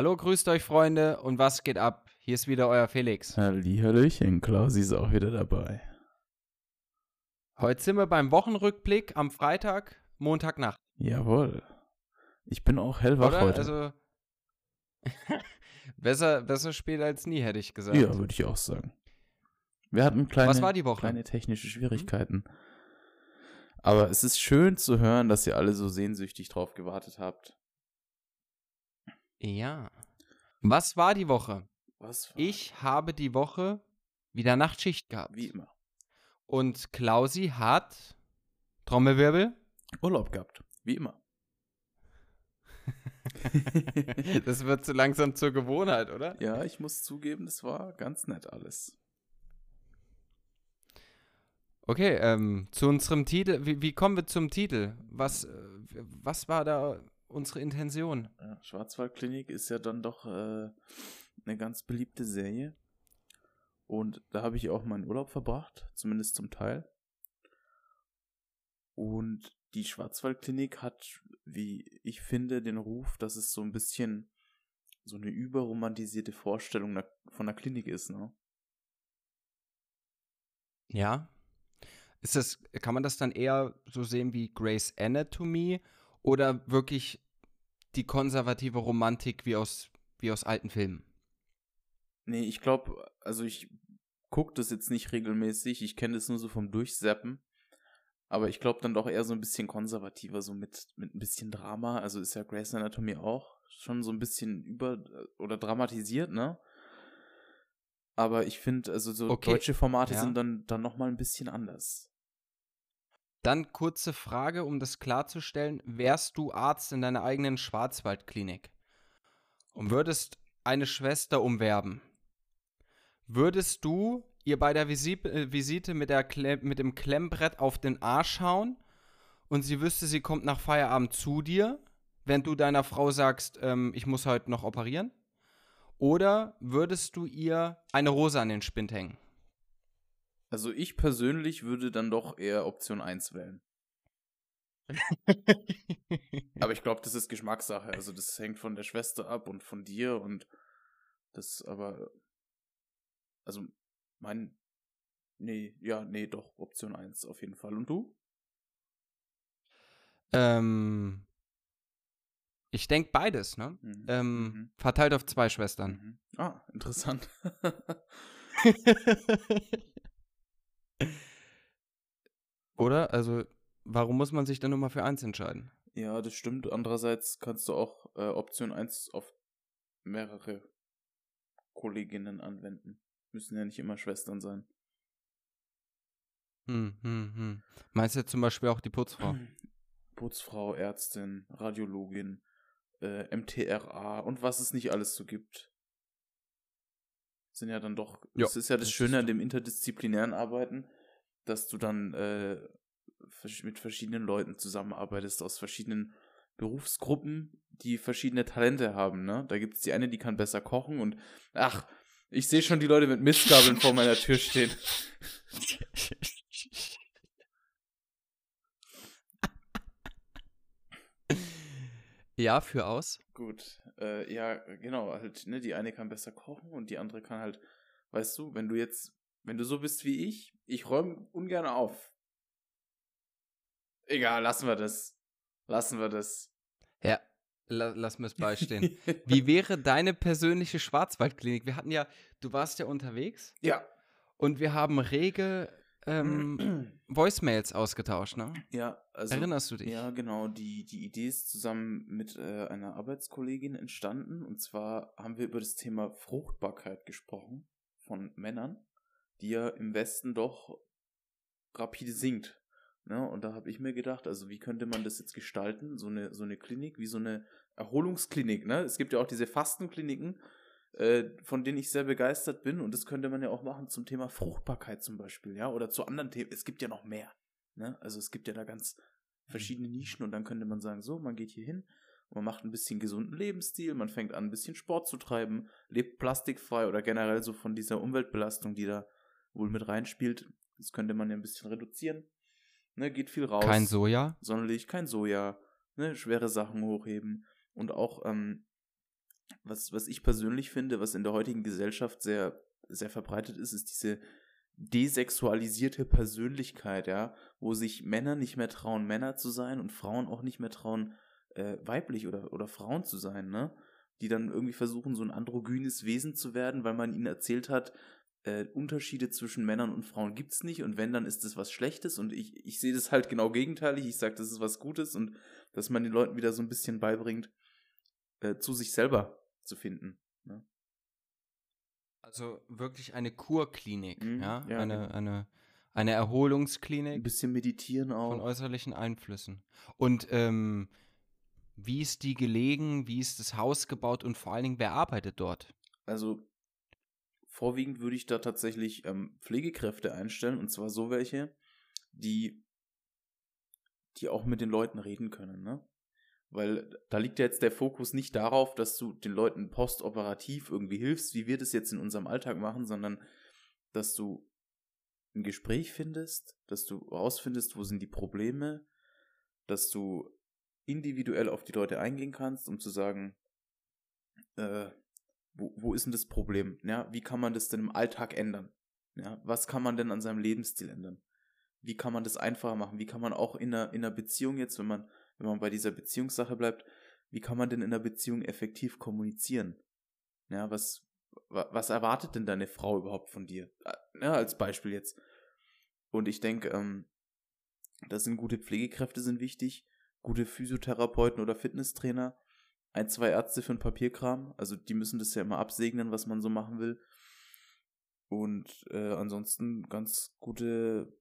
Hallo, grüßt euch, Freunde, und was geht ab? Hier ist wieder euer Felix. Hallihallöchen, Klausi ist auch wieder dabei. Heute sind wir beim Wochenrückblick am Freitag, Montagnacht. Jawohl. Ich bin auch hellwach Oder? heute. Also, besser, besser spät als nie, hätte ich gesagt. ja, würde ich auch sagen. Wir hatten kleine, Was war die Woche? kleine technische Schwierigkeiten. Aber es ist schön zu hören, dass ihr alle so sehnsüchtig drauf gewartet habt. Ja. Was war die Woche? Was? war- Ich habe die Woche wieder Nachtschicht gehabt. Wie immer. Und Klausi hat, Trommelwirbel, Urlaub gehabt. Wie immer. das wird so langsam zur Gewohnheit, oder? ja, ich muss zugeben, das war ganz nett alles. Okay, ähm, zu unserem Titel. Wie, wie kommen wir zum Titel? Was, äh, was war da unsere Intention? Ja, Schwarzwaldklinik ist ja dann doch äh, eine ganz beliebte Serie. Und da habe ich auch meinen Urlaub verbracht, zumindest zum Teil. Und die Schwarzwaldklinik hat, wie ich finde, den Ruf, dass es so ein bisschen so eine überromantisierte Vorstellung von der Klinik ist, ne? Ja. Ist das, kann man das dann eher so sehen wie Grey's Anatomy oder wirklich die konservative Romantik wie aus, wie aus alten Filmen? Nee, ich glaube, also ich gucke das jetzt nicht regelmäßig, ich kenne das nur so vom Durchseppen. Aber ich glaube dann doch eher so ein bisschen konservativer, so mit, mit ein bisschen Drama. Also ist ja Grey's Anatomy auch schon so ein bisschen über- oder dramatisiert, ne? Aber ich finde, also so Okay, deutsche Formate ja. sind dann, dann nochmal ein bisschen anders. Dann kurze Frage, um das klarzustellen. Wärst du Arzt in deiner eigenen Schwarzwaldklinik und würdest eine Schwester umwerben, würdest du ihr bei der äh, Visite mit, der Kle mit dem Klemmbrett auf den Arsch hauen und sie wüsste, sie kommt nach Feierabend zu dir, wenn du deiner Frau sagst, ähm, ich muss heute noch operieren? Oder würdest du ihr eine Rose an den Spind hängen? Also ich persönlich würde dann doch eher Option 1 wählen. Aber ich glaube, das ist Geschmackssache. Also das hängt von der Schwester ab und von dir und das aber. Also mein. Nee, ja, nee, doch, Option 1 auf jeden Fall. Und du? ähm, ich denke beides, ne? Mhm. Ähm, Mhm. Verteilt auf zwei Schwestern. Mhm. Ah, interessant. Oder? Also, warum muss man sich dann nur mal für eins entscheiden? ja, das stimmt. Andererseits kannst du auch äh, Option 1 auf mehrere Kolleginnen anwenden. Müssen ja nicht immer Schwestern sein. Hm, hm, hm. Meinst du jetzt zum Beispiel auch die Putzfrau? Putzfrau, Ärztin, Radiologin, äh, MTRA und was es nicht alles so gibt. Sind ja dann doch, Ja, das ist ja das, das Schöne an dem interdisziplinären Arbeiten, dass du dann äh, mit verschiedenen Leuten zusammenarbeitest aus verschiedenen Berufsgruppen, die verschiedene Talente haben, ne? Da gibt es die eine, die kann besser kochen und ach, ich sehe schon die Leute mit Mistgabeln vor meiner Tür stehen. ja, für aus. Gut, äh, ja, genau, halt, ne, die eine kann besser kochen und die andere kann halt, weißt du, wenn du jetzt, wenn du so bist wie ich, ich räume ungern auf. Egal, lassen wir das. Lassen wir das. Ja, la lass mir es beistehen. Wie wäre deine persönliche Schwarzwaldklinik? Wir hatten ja, du warst ja unterwegs ja. und wir haben rege ähm, Voicemails ausgetauscht, ne? Ja, also. Erinnerst du dich? Ja, genau. Die, die Idee ist zusammen mit äh, einer Arbeitskollegin entstanden. Und zwar haben wir über das Thema Fruchtbarkeit gesprochen von Männern, die ja im Westen doch rapide sinkt. Ne? Und da habe ich mir gedacht, also wie könnte man das jetzt gestalten? So eine, so eine Klinik, wie so eine Erholungsklinik. Ne? Es gibt ja auch diese Fastenkliniken, äh, von denen ich sehr begeistert bin. Und das könnte man ja auch machen zum Thema Fruchtbarkeit zum Beispiel. ja Oder zu anderen Themen. Es gibt ja noch mehr. Ne? Also es gibt ja da ganz verschiedene Nischen und dann könnte man sagen, so, man geht hier hin, man macht ein bisschen gesunden Lebensstil, man fängt an, ein bisschen Sport zu treiben, lebt plastikfrei oder generell so von dieser Umweltbelastung, die da wohl mit reinspielt. Das könnte man ja ein bisschen reduzieren. Ne, geht viel raus. Kein Soja? Sonnenlicht, kein Soja, ne, schwere Sachen hochheben und auch ähm, was, was ich persönlich finde, was in der heutigen Gesellschaft sehr, sehr verbreitet ist, ist diese desexualisierte Persönlichkeit, ja, wo sich Männer nicht mehr trauen, Männer zu sein und Frauen auch nicht mehr trauen, äh, weiblich oder, oder Frauen zu sein, ne? Die dann irgendwie versuchen, so ein androgynes Wesen zu werden, weil man ihnen erzählt hat, äh, Unterschiede zwischen Männern und Frauen gibt's nicht und wenn, dann ist das was Schlechtes und ich, ich sehe das halt genau gegenteilig. Ich sage, das ist was Gutes und dass man den Leuten wieder so ein bisschen beibringt, äh, zu sich selber zu finden. Ne? Also wirklich eine Kurklinik, Mhm, ja, ja, eine, genau. eine, eine Erholungsklinik. Ein bisschen meditieren auch. von äußerlichen Einflüssen. Und ähm, wie ist die gelegen? Wie ist das Haus gebaut? Und vor allen Dingen, wer arbeitet dort? Also vorwiegend würde ich da tatsächlich ähm, Pflegekräfte einstellen und zwar so welche, die, die auch mit den Leuten reden können, ne? Weil da liegt ja jetzt der Fokus nicht darauf, dass du den Leuten postoperativ irgendwie hilfst, wie wir das jetzt in unserem Alltag machen, sondern dass du ein Gespräch findest, dass du rausfindest, wo sind die Probleme, dass du individuell auf die Leute eingehen kannst, um zu sagen, äh, wo, ist denn das Problem? Ja, wie kann man das denn im Alltag ändern? Ja, was kann man denn an seinem Lebensstil ändern? Wie kann man das einfacher machen? Wie kann man auch in einer, in einer Beziehung jetzt, wenn man, wenn man bei dieser Beziehungssache bleibt, wie kann man denn in einer Beziehung effektiv kommunizieren? Ja, was, wa- was erwartet denn deine Frau überhaupt von dir? Äh, Ja, als Beispiel jetzt. Und ich denke, ähm, das sind gute Pflegekräfte sind wichtig, gute Physiotherapeuten oder Fitnesstrainer, ein, zwei Ärzte für den Papierkram. Also die müssen das ja immer absegnen, was man so machen will. Und äh, ansonsten ganz gute,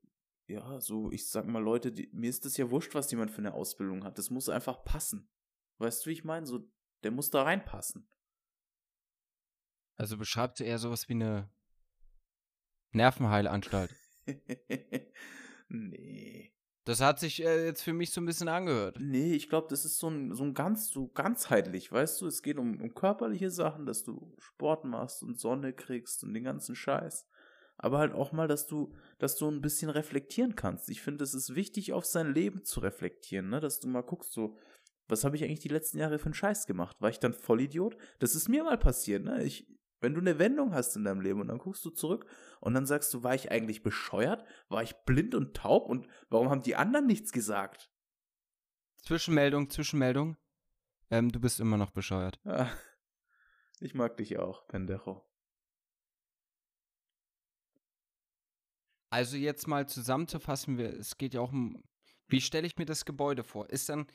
ja, so, ich sag mal, Leute, die, mir ist das ja wurscht, was jemand für eine Ausbildung hat. Das muss einfach passen. Weißt du, wie ich meine? So, der muss da reinpassen. Also beschreibst du eher sowas wie eine Nervenheilanstalt. nee. Das hat sich äh, jetzt für mich so ein bisschen angehört. Nee, ich glaube, das ist so ein, so ein ganz, so ganzheitlich, weißt du? Es geht um, um körperliche Sachen, dass du Sport machst und Sonne kriegst und den ganzen Scheiß. Aber halt auch mal, dass du, dass du ein bisschen reflektieren kannst. Ich finde, es ist wichtig, auf sein Leben zu reflektieren, ne? Dass du mal guckst, so, was habe ich eigentlich die letzten Jahre für einen Scheiß gemacht? War ich dann Vollidiot? Das ist mir mal passiert, ne? Ich, wenn du eine Wendung hast in deinem Leben und dann guckst du zurück und dann sagst du, war ich eigentlich bescheuert? War ich blind und taub? Und warum haben die anderen nichts gesagt? Zwischenmeldung, Zwischenmeldung. Ähm, du bist immer noch bescheuert. Ja. Ich mag dich auch, Pendejo. Also jetzt mal zusammenzufassen, wir, es geht ja auch um, wie stelle ich mir das Gebäude vor? Ist dann,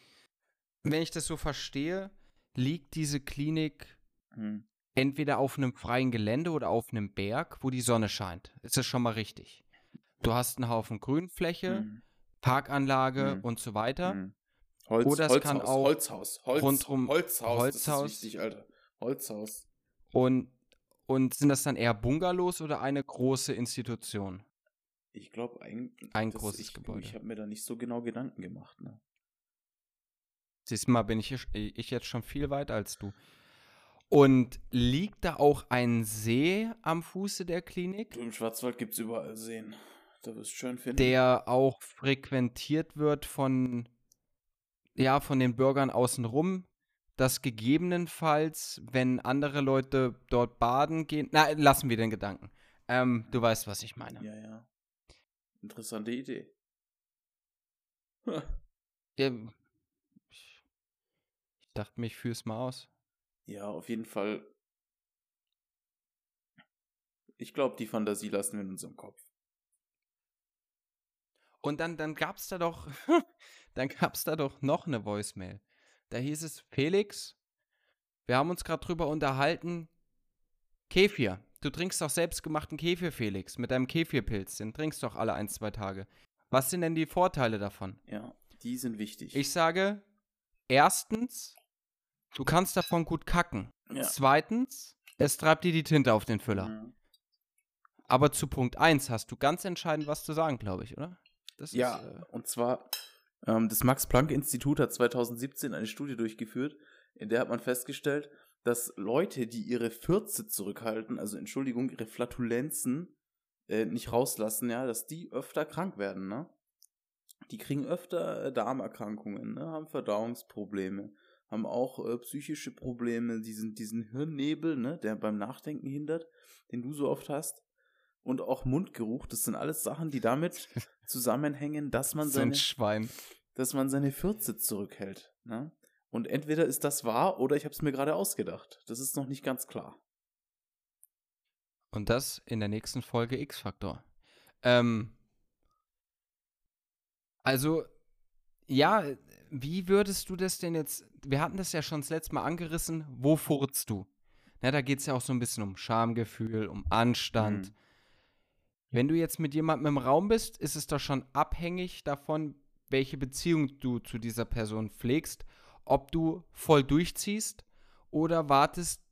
wenn ich das so verstehe, liegt diese Klinik Hm. Entweder auf einem freien Gelände oder auf einem Berg, wo die Sonne scheint. Ist das schon mal richtig? Du hast einen Haufen Grünfläche, Hm. Parkanlage Mhm. und so weiter. Hm. Holz, Oder es Holzhaus, kann auch Holzhaus, Holz, rundrum- Holzhaus, Holzhaus. das ist wichtig, Alter. Holzhaus. Und, und sind das dann eher Bungalows oder eine große Institution? Ich glaube. Ein das- großes ich, Gebäude. Ich habe mir da nicht so genau Gedanken gemacht, ne? Siehst du mal, bin ich, ich jetzt schon viel weiter als du. Und liegt da auch ein See am Fuße der Klinik, Du im Schwarzwald gibt's überall Seen. Da wirst du schön finden. der auch frequentiert wird von, ja, von den Bürgern außenrum, dass gegebenenfalls, wenn andere Leute dort baden gehen, na, lassen wir den Gedanken. Ähm, du weißt, was ich meine. Ja, ja. Interessante Idee. Ja, ich, ich dachte mir, ich führe es mal aus. Ja, auf jeden Fall. Ich glaube, die Fantasie lassen wir in unserem Kopf. Und dann, dann gab's da doch, dann gab's da doch noch eine Voicemail. Da hieß es, Felix, wir haben uns gerade drüber unterhalten, Kefir. Du trinkst doch selbstgemachten Kefir, Felix, mit deinem Kefirpilz. Den trinkst doch alle ein, zwei Tage. Was sind denn die Vorteile davon? Ja, die sind wichtig. Ich sage, erstens, du kannst davon gut kacken. ja. Zweitens, es treibt dir die Tinte auf den Füller. Mhm. Aber zu Punkt 1 hast du ganz entscheidend was zu sagen, glaube ich, oder? Das Ja, ist, äh, und zwar, ähm, das Max-Planck-Institut hat 2017 eine Studie durchgeführt, in der hat man festgestellt, dass Leute, die ihre Fürze zurückhalten, also Entschuldigung, ihre Flatulenzen äh, nicht rauslassen, ja, dass die öfter krank werden, ne? Die kriegen öfter äh, Darmerkrankungen, ne? haben Verdauungsprobleme, haben auch äh, psychische Probleme, diesen, diesen Hirnnebel, ne, der beim Nachdenken hindert, den du so oft hast. Und auch Mundgeruch, das sind alles Sachen, die damit zusammenhängen, dass man seine, Schwein. dass man seine Fürze zurückhält. Ne? Und entweder ist das wahr oder ich habe es mir gerade ausgedacht. Das ist noch nicht ganz klar. Und das in der nächsten Folge X-Faktor. Ähm, also, ja, wie würdest du das denn jetzt? Wir hatten das ja schon das letzte Mal angerissen. Wo furzt du? Na, da geht es ja auch so ein bisschen um Schamgefühl, um Anstand. Mhm. Wenn du jetzt mit jemandem im Raum bist, ist es doch schon abhängig davon, welche Beziehung du zu dieser Person pflegst, ob du voll durchziehst oder wartest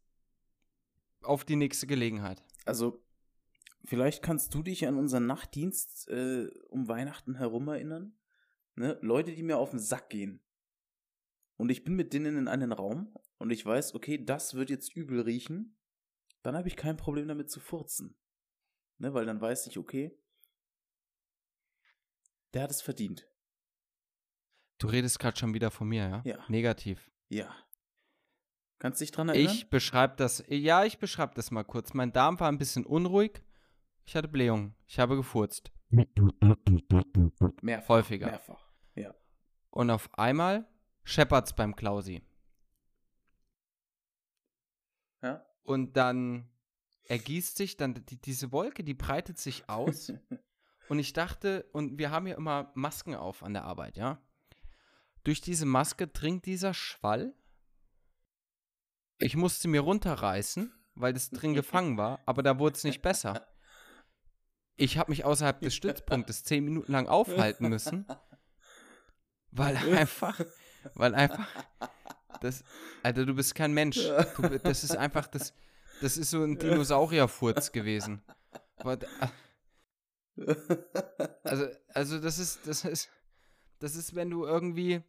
auf die nächste Gelegenheit. Also, vielleicht kannst du dich an unseren Nachtdienst äh, um Weihnachten herum erinnern. Ne? Leute, die mir auf den Sack gehen. Und ich bin mit denen in einem Raum und ich weiß, okay, das wird jetzt übel riechen. Dann habe ich kein Problem damit zu furzen. Ne? Weil dann weiß ich, okay, der hat es verdient. Du redest gerade schon wieder von mir, ja? Ja. Negativ. Ja. Kannst dich dran erinnern? Ich beschreibe das, ja, ich beschreibe das mal kurz. Mein Darm war ein bisschen unruhig. Ich hatte Blähung. Ich habe gefurzt. Mehrfach. Häufiger. Mehrfach. Ja. Und auf einmal scheppert's beim Klausi. Ja. Und dann ergießt sich dann die, diese Wolke, die breitet sich aus. und ich dachte, und wir haben ja immer Masken auf an der Arbeit, ja. Durch diese Maske dringt dieser Schwall. Ich musste mir runterreißen, weil das drin gefangen war, aber da wurde es nicht besser. Ich habe mich außerhalb des Stützpunktes zehn Minuten lang aufhalten müssen, weil einfach, weil einfach, das, Alter, du bist kein Mensch. Du, das ist einfach, das, das ist so ein Dinosaurierfurz gewesen. Da- Also, also das ist, das ist, das ist, wenn du irgendwie,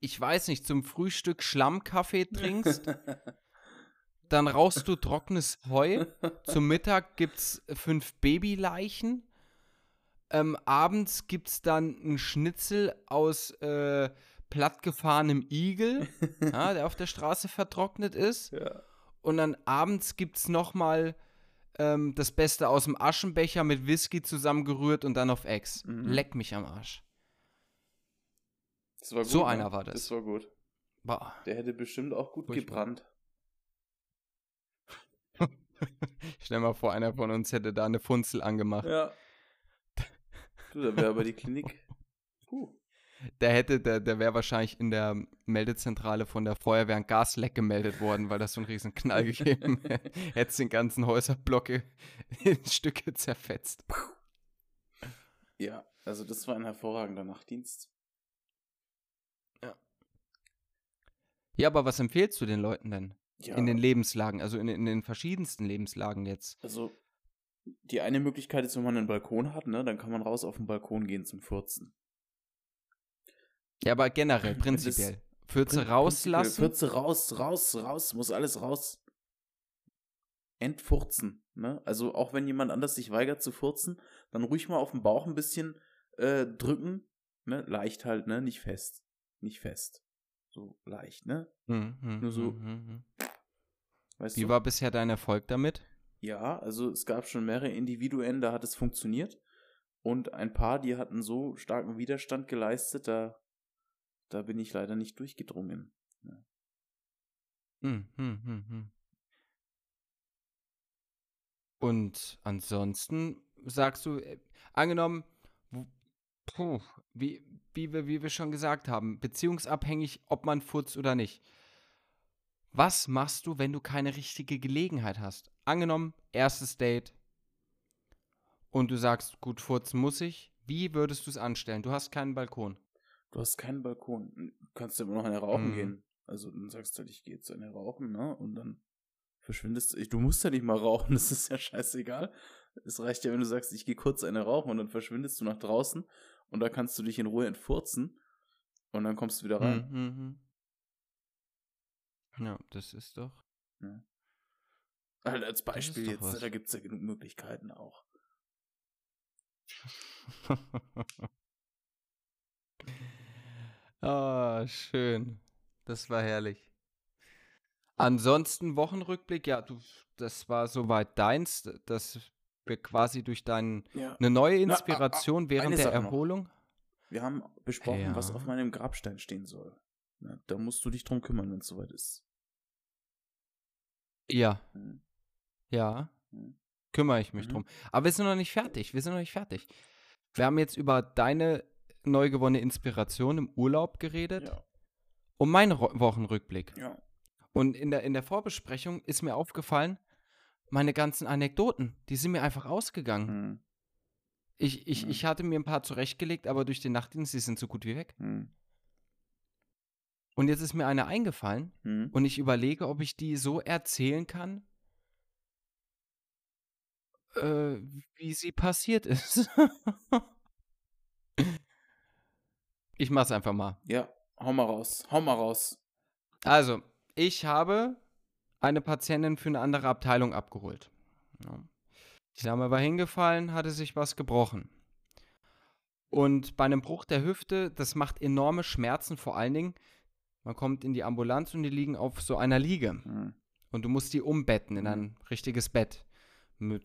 ich weiß nicht, zum Frühstück Schlammkaffee trinkst, dann rauchst du trockenes Heu, zum Mittag gibt's fünf Babyleichen, ähm, abends gibt's dann einen Schnitzel aus äh, plattgefahrenem Igel, ja, der auf der Straße vertrocknet ist. ja. Und dann abends gibt es nochmal ähm, das Beste aus dem Aschenbecher mit Whisky zusammengerührt und dann auf Ex. Mhm. Leck mich am Arsch. Gut, So ne? einer war das. Das war gut. Boah. Der hätte bestimmt auch gut Furchtbar. gebrannt. Stell mal vor, einer von uns hätte da eine Funzel angemacht. Ja. Du, da wäre aber die Klinik. Puh. Der hätte, der, der wäre wahrscheinlich in der Meldezentrale von der Feuerwehr ein Gasleck gemeldet worden, weil das so einen riesen Knall gegeben hätte. Hätte den ganzen Häuserblocke in Stücke zerfetzt. Ja, also das war ein hervorragender Nachtdienst. Ja, aber was empfehlst du den Leuten denn? Ja, In den Lebenslagen, also in, in den verschiedensten Lebenslagen jetzt. also die eine Möglichkeit ist, wenn man einen Balkon hat, ne, dann kann man raus auf den Balkon gehen zum Furzen. Ja, aber generell, prinzipiell. Fürze Prin- rauslassen. Fürze raus, raus, raus, muss alles raus. Entfurzen, ne? Also auch wenn jemand anders sich weigert zu furzen, dann ruhig mal auf den Bauch ein bisschen äh, drücken, ne? Leicht halt, ne? Nicht fest. Nicht fest. So leicht, ne? Hm, hm, Nur so- hm, hm, hm. Weißt Wie du? war bisher dein Erfolg damit? Ja, also es gab schon mehrere Individuen, da hat es funktioniert. Und ein paar, die hatten so starken Widerstand geleistet, da, da bin ich leider nicht durchgedrungen. Hm, hm, hm, hm. Und ansonsten sagst du, äh, angenommen, puh, wie, wie, wir, wie wir schon gesagt haben, beziehungsabhängig, ob man furzt oder nicht. Was machst du, wenn du keine richtige Gelegenheit hast? Angenommen, erstes Date und du sagst, gut, furzen muss ich. Wie würdest du es anstellen? Du hast keinen Balkon. Du hast keinen Balkon. Du kannst ja immer noch eine rauchen Mhm. gehen. Also dann sagst du halt, ich gehe jetzt eine rauchen, ne? Und dann verschwindest du. Du musst ja nicht mal rauchen, das ist ja scheißegal. Es reicht ja, wenn du sagst, ich gehe kurz eine rauchen und dann verschwindest du nach draußen und da kannst du dich in Ruhe entfurzen und dann kommst du wieder rein. Hm, hm, hm. Ja, das ist doch. Halt als Beispiel jetzt, was. da gibt es ja genug Möglichkeiten auch. Ah, schön. Das war herrlich. Ansonsten Wochenrückblick, ja, du, das war soweit deins, dass wir quasi durch deine Ja. neue Na, ah, ah, Inspiration während der Sache noch. Erholung. Wir haben besprochen, was Ja. auf meinem Grabstein stehen soll. Na, da musst du dich drum kümmern, wenn es soweit ist. Ja, Hm. ja, Hm. kümmere ich mich Mhm. drum. Aber wir sind noch nicht fertig. Wir sind noch nicht fertig. Wir haben jetzt über deine neu gewonnene Inspiration im Urlaub geredet Ja. und meinen Wochenrückblick. Ja. Und in der, in der Vorbesprechung ist mir aufgefallen, meine ganzen Anekdoten, die sind mir einfach ausgegangen. Hm. Ich, ich, Mhm. ich hatte mir ein paar zurechtgelegt, aber durch den Nachtdienst, die sind so gut wie weg. Hm. Und jetzt ist mir eine eingefallen Hm. und ich überlege, ob ich die so erzählen kann, äh, wie sie passiert ist. ich mach's einfach mal. Ja, hau mal raus. Hau mal raus. Also, ich habe eine Patientin für eine andere Abteilung abgeholt. Ja. Die Dame war hingefallen, hatte sich was gebrochen. Und bei einem Bruch der Hüfte, das macht enorme Schmerzen, vor allen Dingen, man kommt in die Ambulanz und die liegen auf so einer Liege. Hm. Und du musst die umbetten in Mhm. ein richtiges Bett. Mit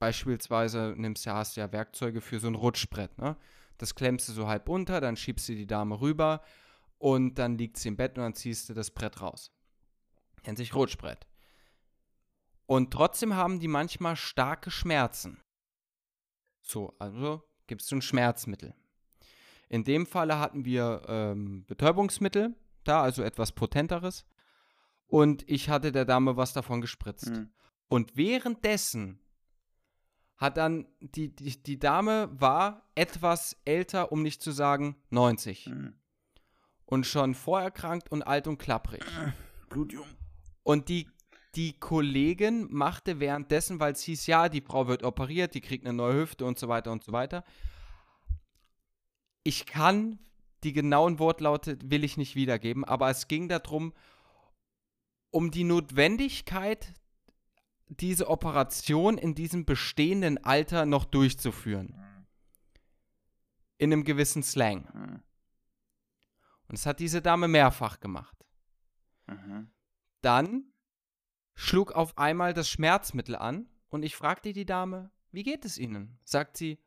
beispielsweise nimmst du, hast du ja Werkzeuge für so ein Rutschbrett. Ne? Das klemmst du so halb unter, dann schiebst du die Dame rüber und dann liegt sie im Bett und dann ziehst du das Brett raus. Nennt sich Rutschbrett. Und trotzdem haben die manchmal starke Schmerzen. So, also gibst du ein Schmerzmittel. In dem Falle hatten wir ähm, Betäubungsmittel da, also etwas potenteres. Und ich hatte der Dame was davon gespritzt. Hm. Und währenddessen hat dann die, die, die Dame war etwas älter, um nicht zu sagen 90. Hm. Und schon vorerkrankt und alt und klapprig. Blutjung. Und die, die Kollegin machte währenddessen, weil es hieß, ja, die Frau wird operiert, die kriegt eine neue Hüfte und so weiter und so weiter. Ich kann die genauen Wortlaute will ich nicht wiedergeben, aber es ging darum, um die Notwendigkeit, diese Operation in diesem bestehenden Alter noch durchzuführen. In einem gewissen Slang. Hm. Und das hat diese Dame mehrfach gemacht. Mhm. Dann schlug auf einmal das Schmerzmittel an und ich fragte die Dame, wie geht es Ihnen? Sagt sie,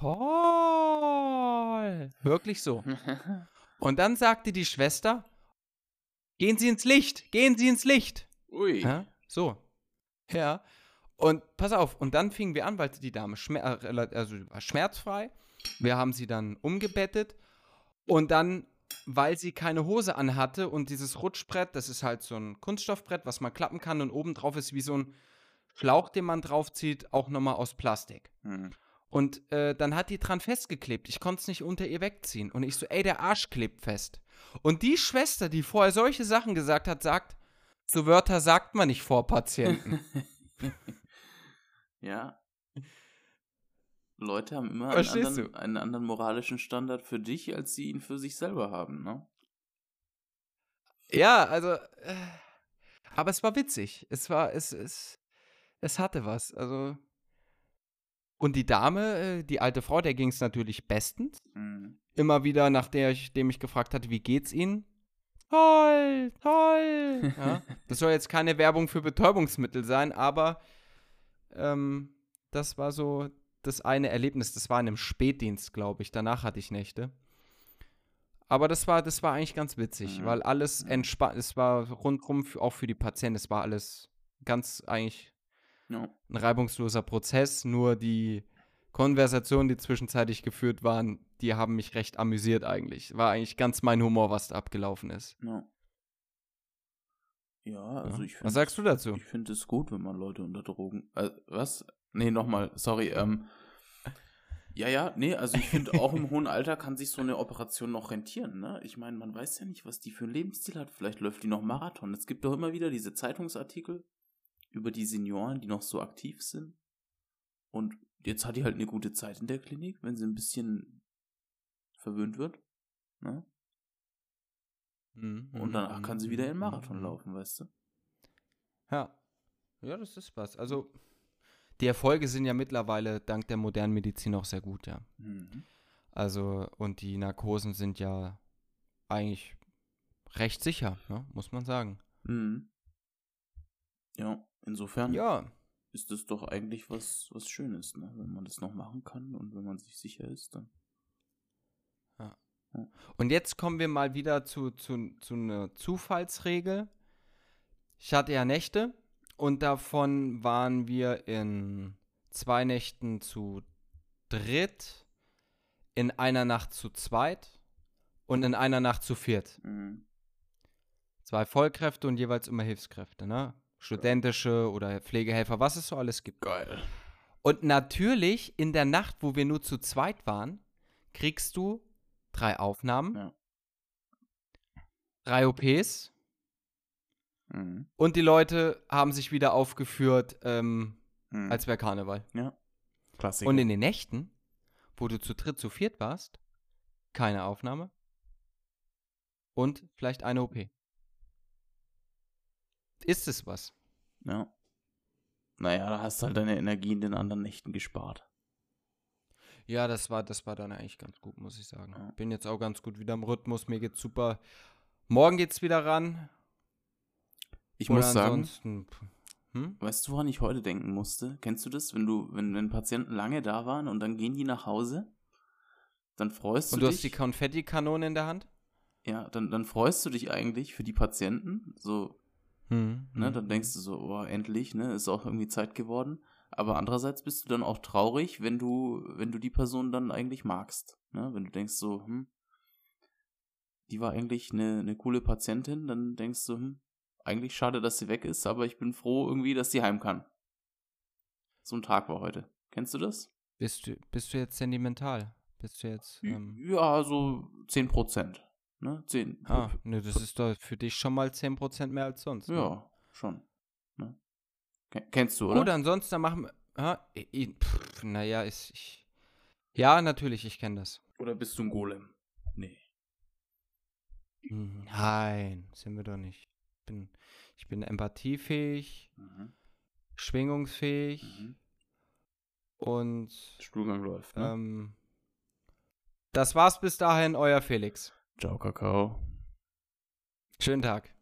toll. Wirklich so. Und dann sagte die Schwester, gehen Sie ins Licht, gehen Sie ins Licht. Ui. Ja, so. Ja. Und pass auf, und dann fingen wir an, weil die Dame schmer äh, also schmerzfrei. Wir haben sie dann umgebettet. Und dann, weil sie keine Hose anhatte und dieses Rutschbrett, das ist halt so ein Kunststoffbrett, was man klappen kann und obendrauf ist wie so ein Schlauch, den man draufzieht, auch nochmal aus Plastik. Hm. Und äh, dann hat die dran festgeklebt. Ich konnte es nicht unter ihr wegziehen. Und ich so, ey, der Arsch klebt fest. Und die Schwester, die vorher solche Sachen gesagt hat, sagt, so Wörter sagt man nicht vor Patienten. ja. Leute haben immer einen anderen, einen anderen moralischen Standard für dich, als sie ihn für sich selber haben, ne? ja, also, äh, aber es war witzig. Es war, es, es, es hatte was. Also, und die Dame, äh, die alte Frau, der ging es natürlich bestens. Hm. Immer wieder, nachdem ich, dem ich gefragt hatte, wie geht's Ihnen? Toll, toll. Ja, das soll jetzt keine Werbung für Betäubungsmittel sein, aber ähm, das war so das eine Erlebnis. Das war in einem Spätdienst, glaube ich. Danach hatte ich Nächte. Aber das war, das war eigentlich ganz witzig, Mhm. weil alles Mhm. entspannt, es war rundrum für, auch für die Patienten, es war alles ganz eigentlich Ja. ein reibungsloser Prozess, nur die Konversationen, die zwischenzeitlich geführt waren, die haben mich recht amüsiert eigentlich. War eigentlich ganz mein Humor, was da abgelaufen ist. Ja. Ja, also Ja. ich finde. Was sagst du dazu? Ich finde es gut, wenn man Leute unter Drogen. Äh, was? Nee, nochmal, sorry. Ähm, ja, ja, nee, also ich finde auch im hohen Alter kann sich so eine Operation noch rentieren, ne? Ich meine, man weiß ja nicht, was die für ein Lebensstil hat. Vielleicht läuft die noch Marathon. Es gibt doch immer wieder diese Zeitungsartikel über die Senioren, die noch so aktiv sind. Und jetzt hat die halt eine gute Zeit in der Klinik, wenn sie ein bisschen verwöhnt wird. Ne? Und danach kann sie wieder in Marathon laufen, weißt du? Ja. Ja, das ist was. Also, die Erfolge sind ja mittlerweile dank der modernen Medizin auch sehr gut, ja. Mhm. Also, und die Narkosen sind ja eigentlich recht sicher, ne? muss man sagen. Mhm. Ja, insofern Ja, ist das doch eigentlich was, was Schönes, ne? wenn man das noch machen kann und wenn man sich sicher ist, dann. und jetzt kommen wir mal wieder zu, zu, zu einer Zufallsregel. Ich hatte ja Nächte und davon waren wir in zwei Nächten zu dritt, in einer Nacht zu zweit und in einer Nacht zu viert. Mhm. Zwei Vollkräfte und jeweils immer Hilfskräfte, ne? Studentische oder Pflegehelfer, was es so alles gibt. Geil. Und natürlich in der Nacht, wo wir nur zu zweit waren, kriegst du drei Aufnahmen, Ja. drei OPs Mhm. und die Leute haben sich wieder aufgeführt, ähm, Mhm. als wäre Karneval. ja. Klassiker. Und in den Nächten, wo du zu dritt, zu viert warst, keine Aufnahme und vielleicht eine OP. Ist es was? ja. Naja, da hast du halt deine Energie in den anderen Nächten gespart. Ja, das war, das war dann eigentlich ganz gut, muss ich sagen. Ja. Bin jetzt auch ganz gut wieder im Rhythmus, mir geht's super. Morgen geht's wieder ran. Ich Oder muss sagen, hm? weißt du, woran ich heute denken musste? Kennst du das, wenn du, wenn, wenn Patienten lange da waren und dann gehen die nach Hause, dann freust Und du du dich. hast die Konfettikanone in der Hand? ja, dann, dann freust du dich eigentlich für die Patienten. So, Hm. ne, dann denkst du so, oh, endlich, ne, ist auch irgendwie Zeit geworden. Aber andererseits bist du dann auch traurig, wenn du, wenn du die Person dann eigentlich magst. Ne? Wenn du denkst so, hm, die war eigentlich eine, eine coole Patientin, dann denkst du, hm, eigentlich schade, dass sie weg ist, aber ich bin froh irgendwie, dass sie heim kann. So ein Tag war heute. Kennst du das? Bist du, bist du jetzt sentimental? Bist du jetzt. Ähm, Ja, so 10 Prozent. Ne? 10. ah, ne, das ist doch für dich schon mal 10% mehr als sonst. Ne? Ja, schon. Ne? Ken- Kennst du, oder? Gut, ansonsten machen wir. Naja, ist. Ich, ja, natürlich, ich kenne das. Oder bist du ein Golem? Nee. Nein, sind wir doch nicht. Ich bin, ich bin empathiefähig, Mhm. schwingungsfähig Mhm. und Stuhlgang läuft, ne? ähm, das war's bis dahin, euer Felix. Ciao, Kakao. Schönen Tag.